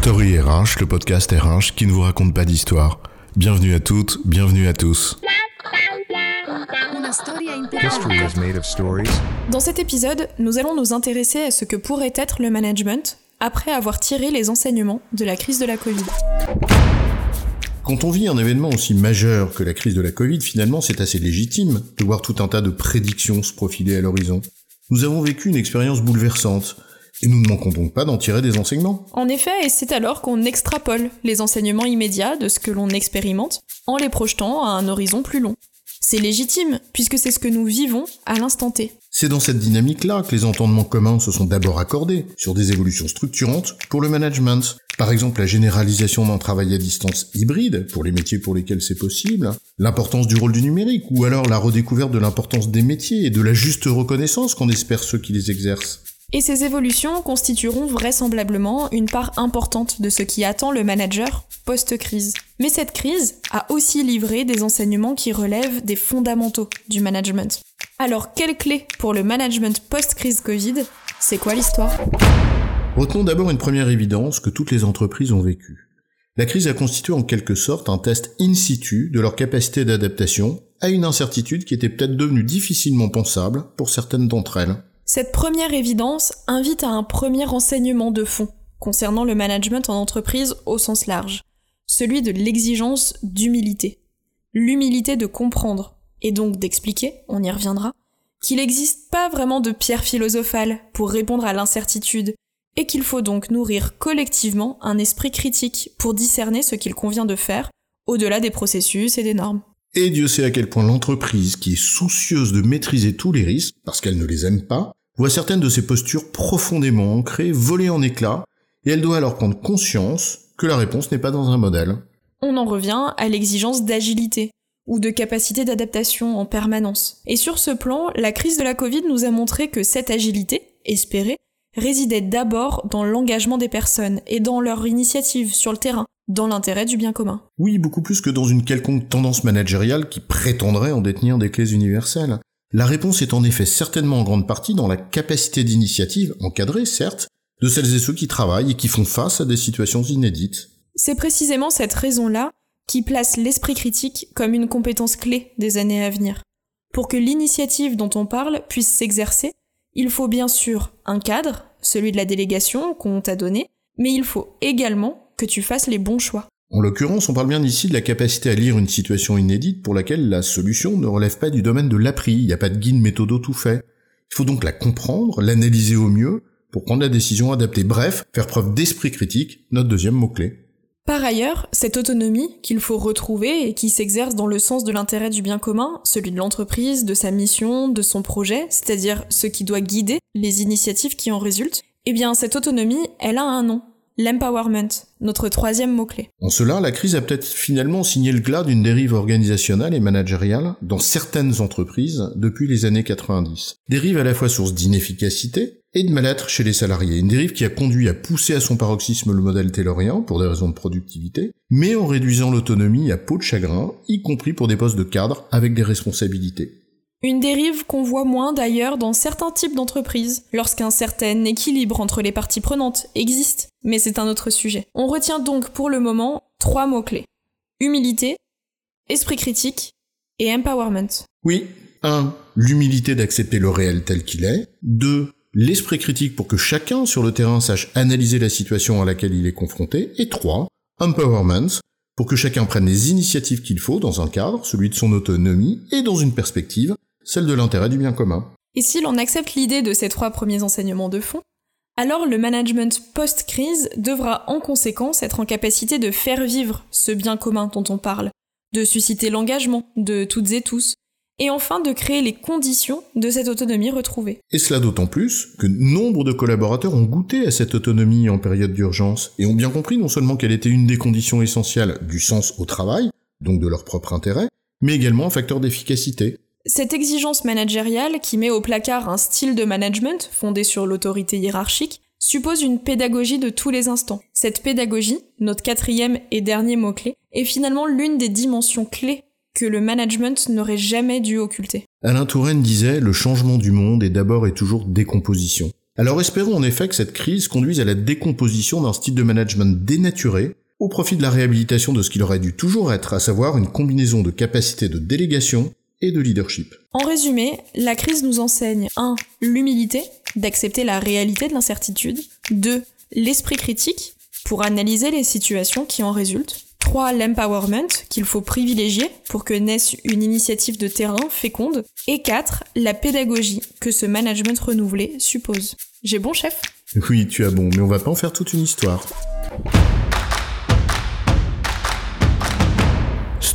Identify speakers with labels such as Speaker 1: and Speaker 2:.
Speaker 1: Story RH, le podcast RH qui ne vous raconte pas d'histoire. Bienvenue à toutes, bienvenue à tous.
Speaker 2: History is made of stories.
Speaker 3: Dans cet épisode, nous allons nous intéresser à ce que pourrait être le management après avoir tiré les enseignements de la crise de la Covid.
Speaker 1: Quand on vit un événement aussi majeur que la crise de la Covid, finalement c'est assez légitime de voir tout un tas de prédictions se profiler à l'horizon. Nous avons vécu une expérience bouleversante, et nous ne manquons donc pas d'en tirer des enseignements.
Speaker 3: En effet, et c'est alors qu'on extrapole les enseignements immédiats de ce que l'on expérimente en les projetant à un horizon plus long. C'est légitime, puisque c'est ce que nous vivons à l'instant T.
Speaker 1: C'est dans cette dynamique-là que les entendements communs se sont d'abord accordés sur des évolutions structurantes pour le management. Par exemple, la généralisation d'un travail à distance hybride pour les métiers pour lesquels c'est possible, l'importance du rôle du numérique, ou alors la redécouverte de l'importance des métiers et de la juste reconnaissance qu'on espère ceux qui les exercent.
Speaker 3: Et ces évolutions constitueront vraisemblablement une part importante de ce qui attend le manager post-crise. Mais cette crise a aussi livré des enseignements qui relèvent des fondamentaux du management. Alors, quelle clé pour le management post-crise Covid? C'est quoi l'histoire?
Speaker 1: Retenons d'abord une première évidence que toutes les entreprises ont vécue. La crise a constitué en quelque sorte un test in situ de leur capacité d'adaptation à une incertitude qui était peut-être devenue difficilement pensable pour certaines d'entre elles.
Speaker 3: Cette première évidence invite à un premier renseignement de fond concernant le management en entreprise au sens large, celui de l'exigence d'humilité. L'humilité de comprendre, et donc d'expliquer, on y reviendra, qu'il n'existe pas vraiment de pierre philosophale pour répondre à l'incertitude, et qu'il faut donc nourrir collectivement un esprit critique pour discerner ce qu'il convient de faire, au-delà des processus et des normes.
Speaker 1: Et Dieu sait à quel point l'entreprise, qui est soucieuse de maîtriser tous les risques, parce qu'elle ne les aime pas, voit certaines de ses postures profondément ancrées voler en éclats, et elle doit alors prendre conscience que la réponse n'est pas dans un modèle.
Speaker 3: On en revient à l'exigence d'agilité ou de capacité d'adaptation en permanence. Et sur ce plan, la crise de la Covid nous a montré que cette agilité, espérée, résidait d'abord dans l'engagement des personnes et dans leur initiative sur le terrain, dans l'intérêt du bien commun.
Speaker 1: Oui, beaucoup plus que dans une quelconque tendance managériale qui prétendrait en détenir des clés universelles. La réponse est en effet certainement en grande partie dans la capacité d'initiative, encadrée certes, de celles et ceux qui travaillent et qui font face à des situations inédites.
Speaker 3: C'est précisément cette raison-là qui place l'esprit critique comme une compétence clé des années à venir. Pour que l'initiative dont on parle puisse s'exercer, il faut bien sûr un cadre, celui de la délégation qu'on t'a donné, mais il faut également que tu fasses les bons choix.
Speaker 1: En l'occurrence, on parle bien ici de la capacité à lire une situation inédite pour laquelle la solution ne relève pas du domaine de l'appris, il n'y a pas de guide méthodo tout fait. Il faut donc la comprendre, l'analyser au mieux, pour prendre la décision adaptée. Bref, faire preuve d'esprit critique, notre deuxième mot-clé.
Speaker 3: Par ailleurs, cette autonomie qu'il faut retrouver et qui s'exerce dans le sens de l'intérêt du bien commun, celui de l'entreprise, de sa mission, de son projet, c'est-à-dire ce qui doit guider les initiatives qui en résultent, eh bien cette autonomie, elle a un nom, L'empowerment, notre troisième mot-clé.
Speaker 1: En cela, la crise a peut-être finalement signé le glas d'une dérive organisationnelle et managériale dans certaines entreprises depuis les années 90. Dérive à la fois source d'inefficacité et de mal-être chez les salariés. Une dérive qui a conduit à pousser à son paroxysme le modèle taylorien pour des raisons de productivité, mais en réduisant l'autonomie à peau de chagrin, y compris pour des postes de cadre avec des responsabilités.
Speaker 3: Une dérive qu'on voit moins d'ailleurs dans certains types d'entreprises, lorsqu'un certain équilibre entre les parties prenantes existe, mais c'est un autre sujet. On retient donc pour le moment trois mots-clés. Humilité, esprit critique et empowerment.
Speaker 1: Oui, 1. L'humilité d'accepter le réel tel qu'il est. 2. L'esprit critique pour que chacun sur le terrain sache analyser la situation à laquelle il est confronté. Et 3. Empowerment pour que chacun prenne les initiatives qu'il faut dans un cadre, celui de son autonomie, et dans une perspective, celle de l'intérêt du bien commun.
Speaker 3: Et si l'on accepte l'idée de ces trois premiers enseignements de fond, alors le management post-crise devra en conséquence être en capacité de faire vivre ce bien commun dont on parle, de susciter l'engagement de toutes et tous, et enfin de créer les conditions de cette autonomie retrouvée.
Speaker 1: Et cela d'autant plus que nombre de collaborateurs ont goûté à cette autonomie en période d'urgence et ont bien compris non seulement qu'elle était une des conditions essentielles du sens au travail, donc de leur propre intérêt, mais également un facteur d'efficacité.
Speaker 3: Cette exigence managériale qui met au placard un style de management fondé sur l'autorité hiérarchique suppose une pédagogie de tous les instants. Cette pédagogie, notre quatrième et dernier mot-clé, est finalement l'une des dimensions clés que le management n'aurait jamais dû occulter.
Speaker 1: Alain Touraine disait Le changement du monde est d'abord et toujours décomposition. Alors espérons en effet que cette crise conduise à la décomposition d'un style de management dénaturé au profit de la réhabilitation de ce qu'il aurait dû toujours être, à savoir une combinaison de capacités de délégation et de leadership.
Speaker 3: En résumé, la crise nous enseigne 1. L'humilité, d'accepter la réalité de l'incertitude. 2. L'esprit critique, pour analyser les situations qui en résultent. 3. L'empowerment, qu'il faut privilégier pour que naisse une initiative de terrain féconde. Et 4. La pédagogie, que ce management renouvelé suppose. J'ai bon, chef?
Speaker 1: Oui, tu as bon, mais on va pas en faire toute une histoire.